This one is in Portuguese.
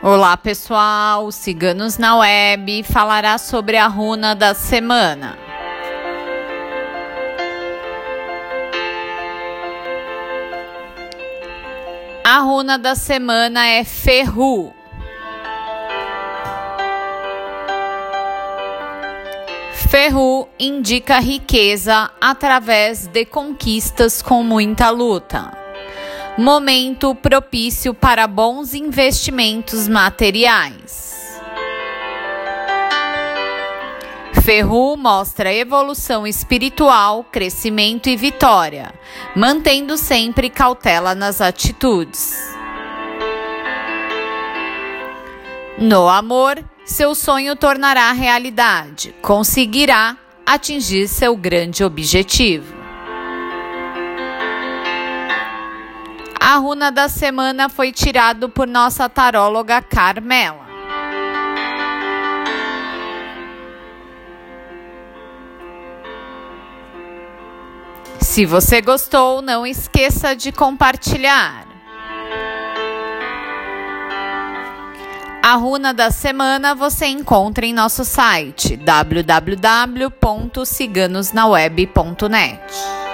Olá pessoal, Ciganos na Web falará sobre a runa da semana. A runa da semana é Ferru. Ferru indica riqueza através de conquistas com muita luta momento propício para bons investimentos materiais. Ferru mostra evolução espiritual, crescimento e vitória, mantendo sempre cautela nas atitudes. No amor, seu sonho tornará realidade, conseguirá atingir seu grande objetivo. A runa da semana foi tirado por nossa taróloga Carmela. Se você gostou, não esqueça de compartilhar. A runa da semana você encontra em nosso site www.ciganosnaweb.net.